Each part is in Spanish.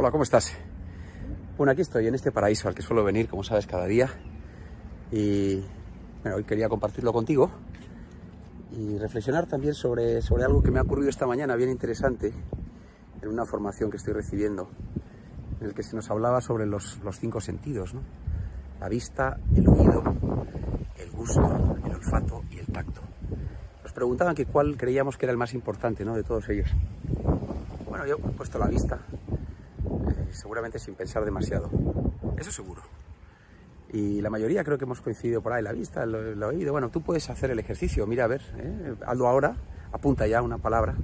Hola, ¿cómo estás? Bueno, aquí estoy en este paraíso al que suelo venir, como sabes, cada día. Y bueno, hoy quería compartirlo contigo y reflexionar también sobre, sobre algo que me ha ocurrido esta mañana, bien interesante, en una formación que estoy recibiendo, en el que se nos hablaba sobre los, los cinco sentidos, ¿no? La vista, el oído, el gusto, el olfato y el tacto. Nos preguntaban que cuál creíamos que era el más importante ¿no? de todos ellos. Bueno, yo he puesto la vista, seguramente sin pensar demasiado. Eso seguro. Y la mayoría creo que hemos coincidido por ahí, la vista, el, oído. Bueno, tú puedes hacer el ejercicio, mira a ver, ¿eh? hazlo ahora, apunta ya una palabra,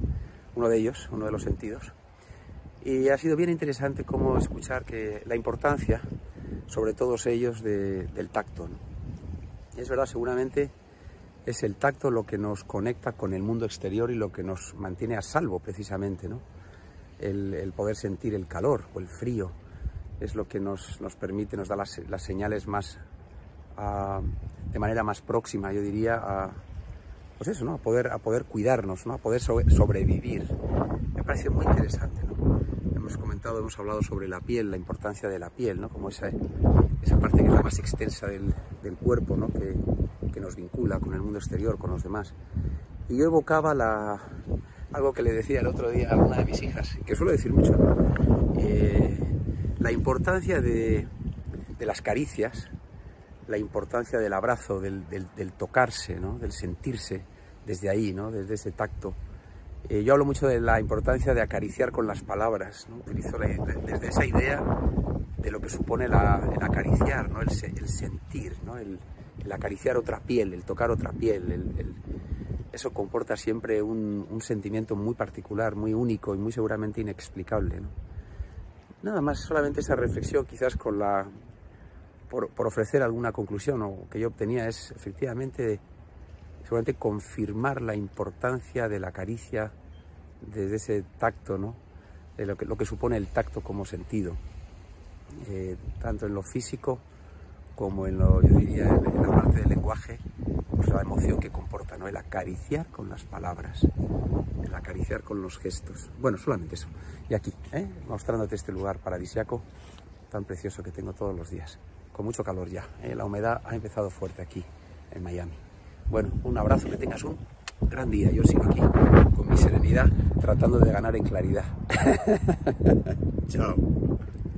uno de ellos, uno de los sentidos. Y ha sido bien interesante cómo escuchar que la importancia, sobre todos ellos, del tacto. es verdad, seguramente es el tacto lo que nos conecta con el mundo exterior y lo que nos mantiene a salvo precisamente, ¿no? El, poder sentir el calor o el frío es lo que nos, permite, nos da las, señales más, de manera más próxima, yo diría, a, pues eso, ¿no? a, poder, a poder cuidarnos, ¿no? a poder sobrevivir. Me parece muy interesante. Hemos comentado, hemos hablado sobre la piel, la importancia de la piel, ¿no? como esa, esa parte que es la más extensa del, cuerpo, ¿no? que, que nos vincula con el mundo exterior, con los demás. Y yo evocaba la, algo que le decía el otro día a una de mis hijas, que suelo decir mucho, eh, la importancia de, las caricias, la importancia del abrazo, del, tocarse, del sentirse desde ahí, ¿no? desde ese tacto. Eh, yo hablo mucho de la importancia de acariciar con las palabras, utilizo desde esa idea de lo que supone el acariciar, ¿no? el, sentir, ¿no? el, acariciar otra piel, el tocar otra piel, el eso comporta siempre un, sentimiento muy particular, muy único y muy seguramente inexplicable. Nada más, solamente esa reflexión quizás con la, por, ofrecer alguna conclusión o que yo obtenía es efectivamente seguramente confirmar la importancia de la caricia desde ese tacto, de lo que, supone el tacto como sentido, eh, tanto en lo físico como en lo, yo diría, en la parte del lenguaje que comporta, ¿no? El acariciar con las palabras, el acariciar con los gestos. Bueno, solamente eso. Y aquí, ¿eh? mostrándote este lugar paradisiaco tan precioso que tengo todos los días. Con mucho calor ya. ¿eh? La humedad ha empezado fuerte aquí, en Miami. Bueno, un abrazo, que tengas un gran día. Yo sigo aquí con mi serenidad, tratando de ganar en claridad. Chao.